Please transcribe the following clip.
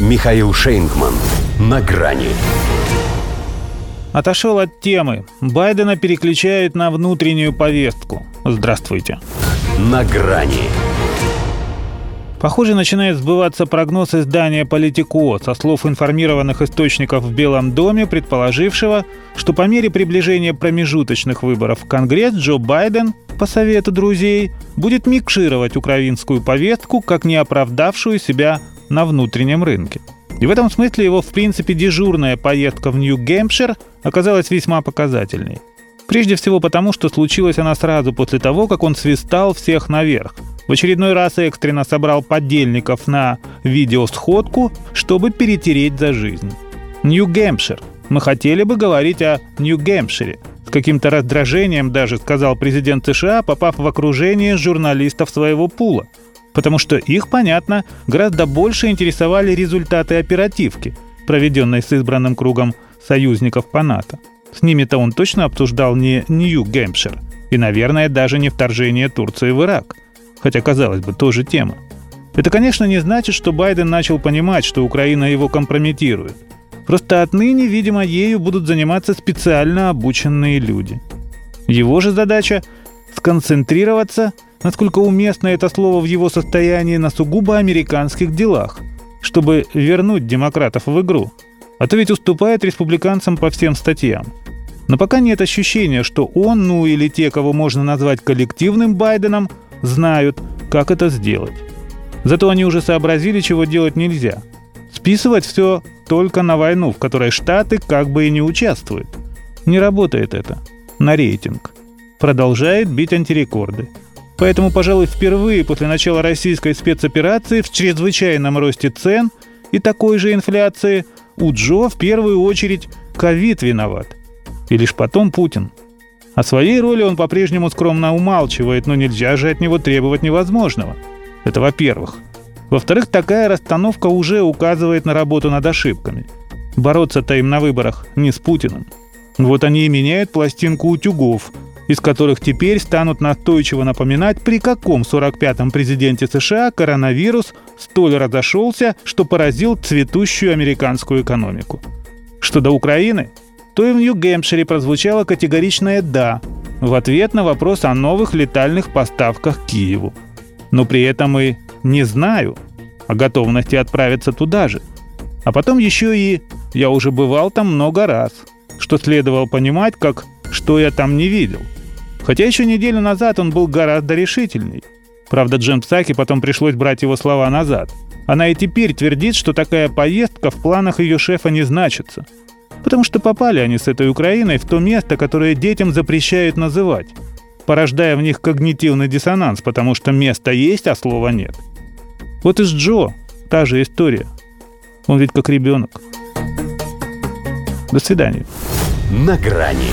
Михаил Шейнгман. На грани. Отошел от темы. Байдена переключают на внутреннюю повестку. Здравствуйте. На грани. Похоже, начинает сбываться прогноз издания «Политико» со слов информированных источников в Белом доме, предположившего, что по мере приближения промежуточных выборов в Конгресс Джо Байден, по совету друзей, будет микшировать украинскую повестку как не оправдавшую себя на внутреннем рынке. И в этом смысле его, в принципе, дежурная поездка в Нью-Гэмпшир оказалась весьма показательной. Прежде всего потому, что случилась она сразу после того, как он свистал всех наверх. В очередной раз экстренно собрал подельников на видеосходку, чтобы перетереть за жизнь. Нью-Гэмпшир. Мы хотели бы говорить о Нью-Гэмпшире. С каким-то раздражением даже сказал президент США, попав в окружение журналистов своего пула – потому что их, понятно, гораздо больше интересовали результаты оперативки, проведенной с избранным кругом союзников по НАТО. С ними-то он точно обсуждал не Нью-Гэмпшир и, наверное, даже не вторжение Турции в Ирак. Хотя, казалось бы, тоже тема. Это, конечно, не значит, что Байден начал понимать, что Украина его компрометирует. Просто отныне, видимо, ею будут заниматься специально обученные люди. Его же задача – сконцентрироваться – насколько уместно это слово в его состоянии на сугубо американских делах, чтобы вернуть демократов в игру. А то ведь уступает республиканцам по всем статьям. Но пока нет ощущения, что он, ну или те, кого можно назвать коллективным Байденом, знают, как это сделать. Зато они уже сообразили, чего делать нельзя. Списывать все только на войну, в которой Штаты как бы и не участвуют. Не работает это. На рейтинг. Продолжает бить антирекорды. Поэтому, пожалуй, впервые после начала российской спецоперации в чрезвычайном росте цен и такой же инфляции у Джо в первую очередь ковид виноват. И лишь потом Путин. О своей роли он по-прежнему скромно умалчивает, но нельзя же от него требовать невозможного. Это во-первых. Во-вторых, такая расстановка уже указывает на работу над ошибками. Бороться-то им на выборах не с Путиным. Вот они и меняют пластинку утюгов, из которых теперь станут настойчиво напоминать, при каком 45-м президенте США коронавирус столь разошелся, что поразил цветущую американскую экономику. Что до Украины, то и в Нью-Гэмпшире прозвучало категоричное «да» в ответ на вопрос о новых летальных поставках Киеву. Но при этом и «не знаю» о готовности отправиться туда же. А потом еще и «я уже бывал там много раз», что следовало понимать как «что я там не видел». Хотя еще неделю назад он был гораздо решительней. Правда, Джем Псаки потом пришлось брать его слова назад. Она и теперь твердит, что такая поездка в планах ее шефа не значится. Потому что попали они с этой Украиной в то место, которое детям запрещают называть, порождая в них когнитивный диссонанс, потому что место есть, а слова нет. Вот и с Джо та же история. Он ведь как ребенок. До свидания. На грани